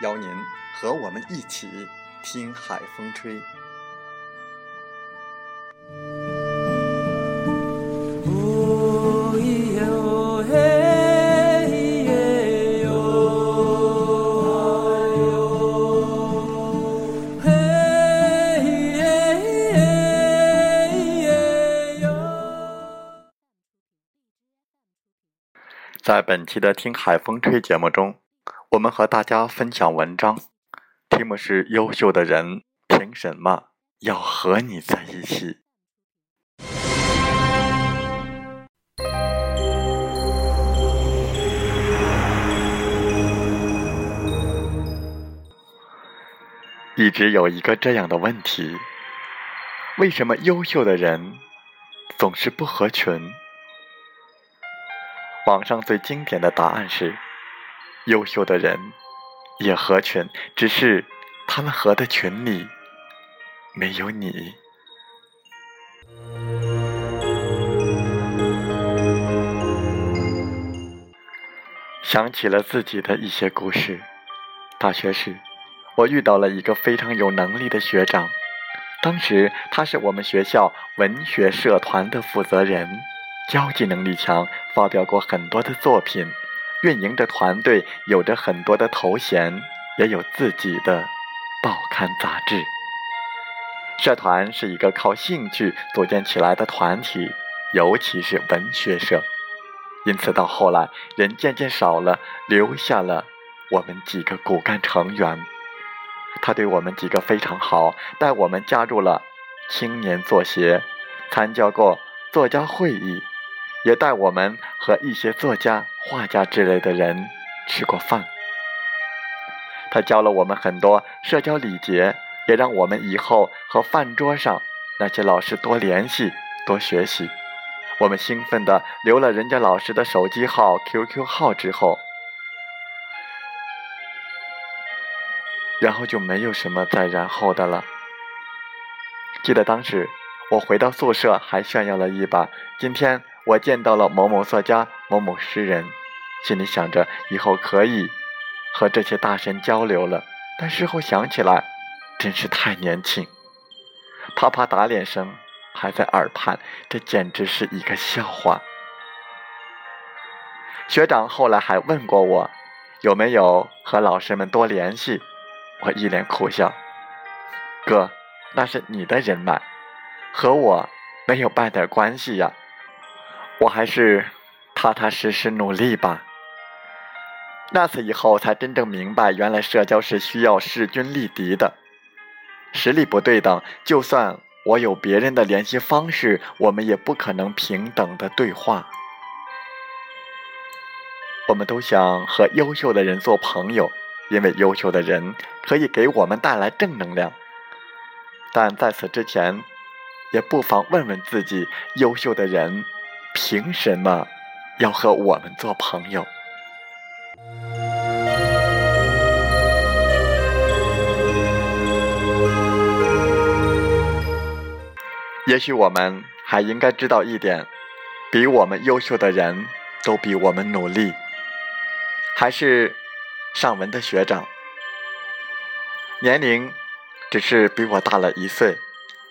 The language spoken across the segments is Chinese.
邀您和我们一起听海风吹。在本期的《听海风吹》节目中。我们和大家分享文章，题目是“优秀的人凭什么要和你在一起？”一直有一个这样的问题：为什么优秀的人总是不合群？网上最经典的答案是。优秀的人也合群，只是他们合的群里没有你。想起了自己的一些故事。大学时，我遇到了一个非常有能力的学长，当时他是我们学校文学社团的负责人，交际能力强，发表过很多的作品。运营着团队，有着很多的头衔，也有自己的报刊杂志。社团是一个靠兴趣组建起来的团体，尤其是文学社，因此到后来人渐渐少了，留下了我们几个骨干成员。他对我们几个非常好，带我们加入了青年作协，参加过作家会议。也带我们和一些作家、画家之类的人吃过饭。他教了我们很多社交礼节，也让我们以后和饭桌上那些老师多联系、多学习。我们兴奋地留了人家老师的手机号、QQ 号之后，然后就没有什么再然后的了。记得当时我回到宿舍，还炫耀了一把。今天。我见到了某某作家、某某诗人，心里想着以后可以和这些大神交流了。但事后想起来，真是太年轻。啪啪打脸声还在耳畔，这简直是一个笑话。学长后来还问过我，有没有和老师们多联系？我一脸苦笑：“哥，那是你的人脉，和我没有半点关系呀。”我还是踏踏实实努力吧。那次以后，才真正明白，原来社交是需要势均力敌的。实力不对等，就算我有别人的联系方式，我们也不可能平等的对话。我们都想和优秀的人做朋友，因为优秀的人可以给我们带来正能量。但在此之前，也不妨问问自己：优秀的人。凭什么要和我们做朋友？也许我们还应该知道一点：比我们优秀的人都比我们努力。还是上文的学长，年龄只是比我大了一岁，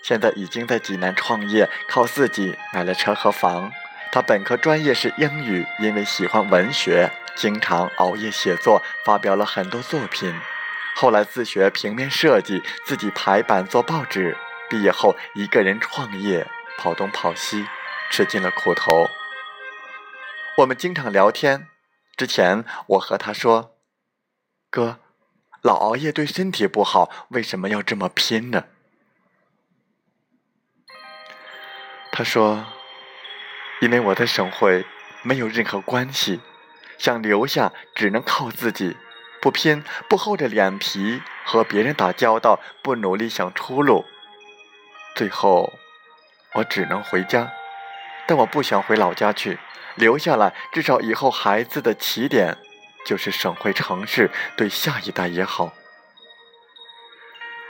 现在已经在济南创业，靠自己买了车和房。他本科专业是英语，因为喜欢文学，经常熬夜写作，发表了很多作品。后来自学平面设计，自己排版做报纸。毕业后一个人创业，跑东跑西，吃尽了苦头。我们经常聊天，之前我和他说：“哥，老熬夜对身体不好，为什么要这么拼呢？”他说。因为我的省会没有任何关系，想留下只能靠自己，不拼，不厚着脸皮和别人打交道，不努力想出路，最后我只能回家。但我不想回老家去，留下来，至少以后孩子的起点就是省会城市，对下一代也好。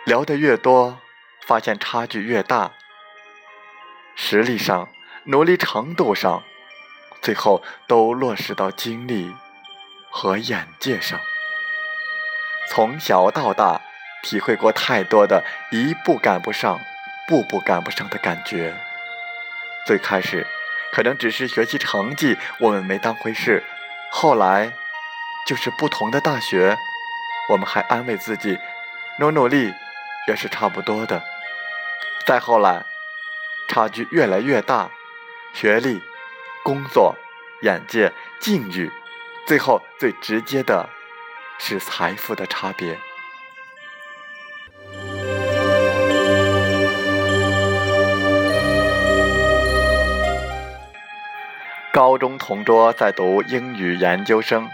聊得越多，发现差距越大，实力上。努力程度上，最后都落实到精力和眼界上。从小到大，体会过太多的一步赶不上、步步赶不上的感觉。最开始，可能只是学习成绩我们没当回事；后来，就是不同的大学，我们还安慰自己，努努力也是差不多的。再后来，差距越来越大。学历、工作、眼界、境遇，最后最直接的是财富的差别。高中同桌在读英语研究生，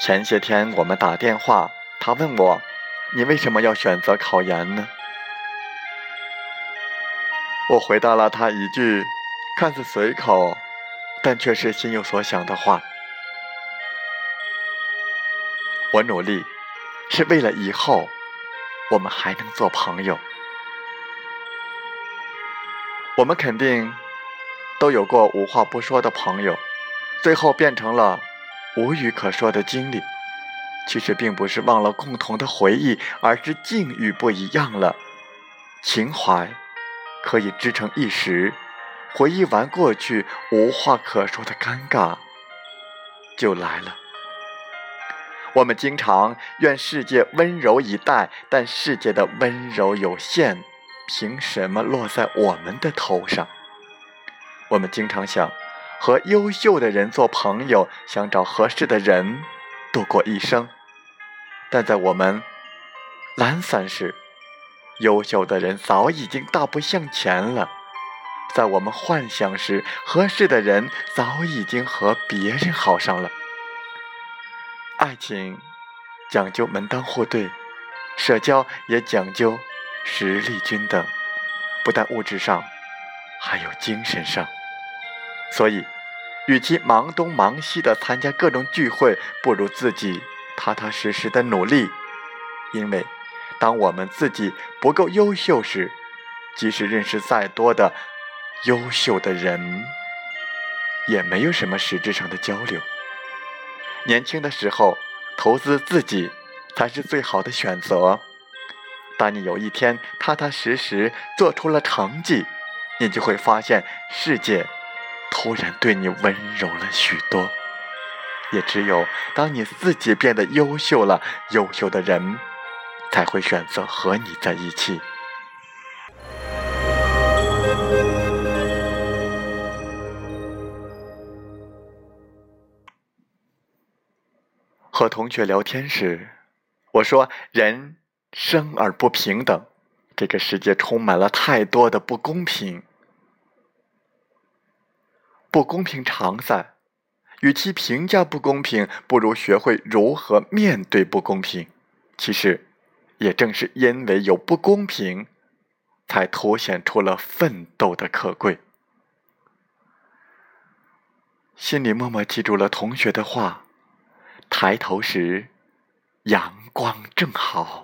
前些天我们打电话，他问我：“你为什么要选择考研呢？”我回答了他一句。看似随口，但却是心有所想的话。我努力，是为了以后我们还能做朋友。我们肯定都有过无话不说的朋友，最后变成了无语可说的经历。其实并不是忘了共同的回忆，而是境遇不一样了。情怀可以支撑一时。回忆完过去，无话可说的尴尬就来了。我们经常愿世界温柔以待，但世界的温柔有限，凭什么落在我们的头上？我们经常想和优秀的人做朋友，想找合适的人度过一生，但在我们懒散时，优秀的人早已经大步向前了。在我们幻想时，合适的人早已经和别人好上了。爱情讲究门当户对，社交也讲究实力均等，不但物质上，还有精神上。所以，与其忙东忙西的参加各种聚会，不如自己踏踏实实的努力。因为，当我们自己不够优秀时，即使认识再多的，优秀的人也没有什么实质上的交流。年轻的时候，投资自己才是最好的选择。当你有一天踏踏实实做出了成绩，你就会发现世界突然对你温柔了许多。也只有当你自己变得优秀了，优秀的人才会选择和你在一起。和同学聊天时，我说：“人生而不平等，这个世界充满了太多的不公平。不公平常在，与其评价不公平，不如学会如何面对不公平。其实，也正是因为有不公平，才凸显出了奋斗的可贵。”心里默默记住了同学的话。抬头时，阳光正好。